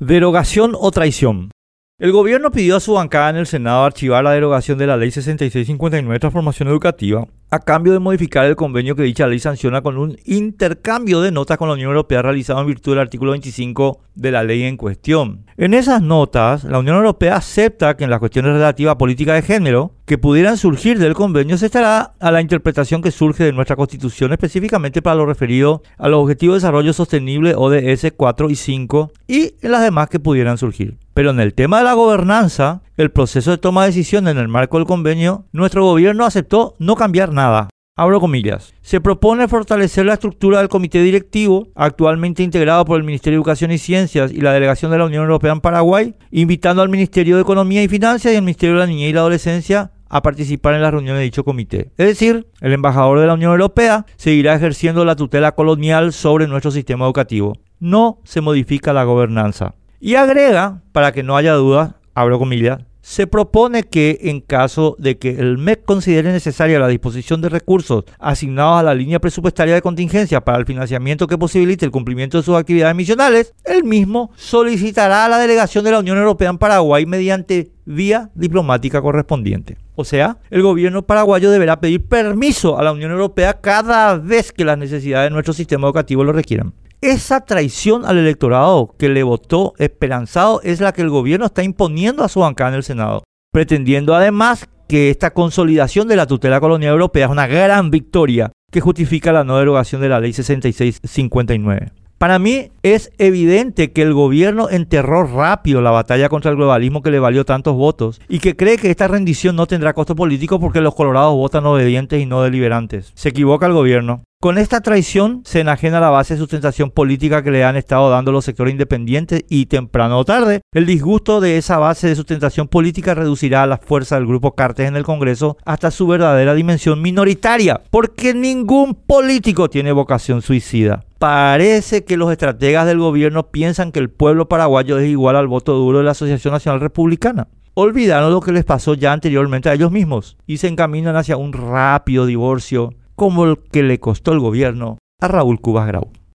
Derogación o traición. El gobierno pidió a su bancada en el Senado archivar la derogación de la Ley 6659 de Transformación Educativa a cambio de modificar el convenio que dicha ley sanciona con un intercambio de notas con la Unión Europea realizado en virtud del artículo 25 de la ley en cuestión. En esas notas, la Unión Europea acepta que en las cuestiones relativas a política de género que pudieran surgir del convenio se estará a la interpretación que surge de nuestra Constitución, específicamente para lo referido a los Objetivos de Desarrollo Sostenible ODS 4 y 5 y en las demás que pudieran surgir. Pero en el tema de la gobernanza, el proceso de toma de decisiones en el marco del convenio, nuestro gobierno aceptó no cambiar nada. Abro comillas. Se propone fortalecer la estructura del comité directivo, actualmente integrado por el Ministerio de Educación y Ciencias y la Delegación de la Unión Europea en Paraguay, invitando al Ministerio de Economía y Finanzas y al Ministerio de la Niñez y la Adolescencia a participar en las reuniones de dicho comité. Es decir, el embajador de la Unión Europea seguirá ejerciendo la tutela colonial sobre nuestro sistema educativo. No se modifica la gobernanza. Y agrega, para que no haya dudas, abro comillas, se propone que en caso de que el MEC considere necesaria la disposición de recursos asignados a la línea presupuestaria de contingencia para el financiamiento que posibilite el cumplimiento de sus actividades misionales, el mismo solicitará a la delegación de la Unión Europea en Paraguay mediante vía diplomática correspondiente. O sea, el gobierno paraguayo deberá pedir permiso a la Unión Europea cada vez que las necesidades de nuestro sistema educativo lo requieran. Esa traición al electorado que le votó esperanzado es la que el gobierno está imponiendo a su bancada en el Senado, pretendiendo además que esta consolidación de la tutela colonial europea es una gran victoria que justifica la no derogación de la ley 6659. Para mí es evidente que el gobierno enterró rápido la batalla contra el globalismo que le valió tantos votos y que cree que esta rendición no tendrá costo político porque los colorados votan obedientes y no deliberantes. Se equivoca el gobierno. Con esta traición se enajena la base de sustentación política que le han estado dando los sectores independientes y temprano o tarde el disgusto de esa base de sustentación política reducirá la fuerza del grupo Cartes en el Congreso hasta su verdadera dimensión minoritaria, porque ningún político tiene vocación suicida. Parece que los estrategas del gobierno piensan que el pueblo paraguayo es igual al voto duro de la Asociación Nacional Republicana olvidaron lo que les pasó ya anteriormente a ellos mismos y se encaminan hacia un rápido divorcio como el que le costó el gobierno a Raúl Cubas Grau.